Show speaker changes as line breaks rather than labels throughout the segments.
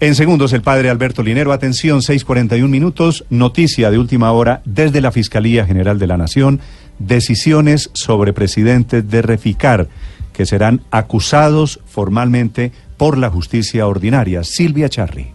En segundos, el padre Alberto Linero. Atención, 6:41 minutos. Noticia de última hora desde la Fiscalía General de la Nación. Decisiones sobre presidentes de Reficar que serán acusados formalmente por la justicia ordinaria. Silvia Charri.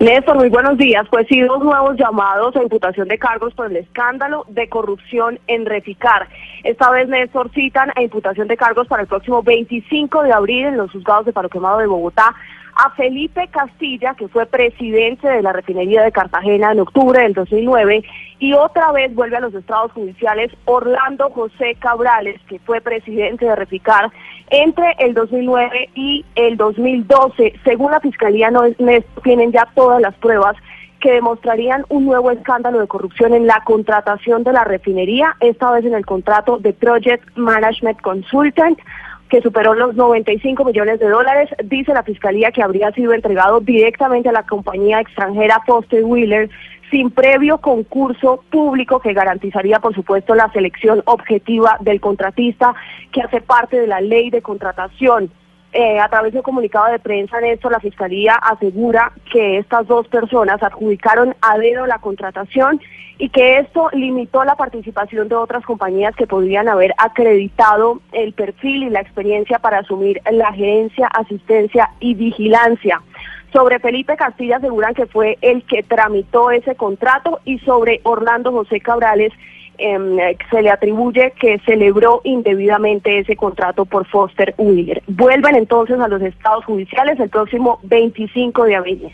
Néstor, muy buenos días. Pues sí, dos nuevos llamados a imputación de cargos por el escándalo de corrupción en Reficar. Esta vez, Néstor, citan a imputación de cargos para el próximo 25 de abril en los juzgados de Paro Quemado de Bogotá a Felipe Castilla, que fue presidente de la refinería de Cartagena en octubre del 2009, y otra vez vuelve a los estrados judiciales Orlando José Cabrales, que fue presidente de Reficar entre el 2009 y el 2012. Según la Fiscalía, no tienen ya todas las pruebas que demostrarían un nuevo escándalo de corrupción en la contratación de la refinería, esta vez en el contrato de Project Management Consultant que superó los 95 millones de dólares. Dice la Fiscalía que habría sido entregado directamente a la compañía extranjera Foster Wheeler sin previo concurso público que garantizaría, por supuesto, la selección objetiva del contratista que hace parte de la ley de contratación. Eh, a través de un comunicado de prensa en esto, la Fiscalía asegura que estas dos personas adjudicaron a dedo la contratación y que esto limitó la participación de otras compañías que podrían haber acreditado el perfil y la experiencia para asumir la gerencia, asistencia y vigilancia. Sobre Felipe Castilla aseguran que fue el que tramitó ese contrato y sobre Orlando José Cabrales Em, se le atribuye que celebró indebidamente ese contrato por Foster Wheeler. Vuelven entonces a los estados judiciales el próximo 25 de abril.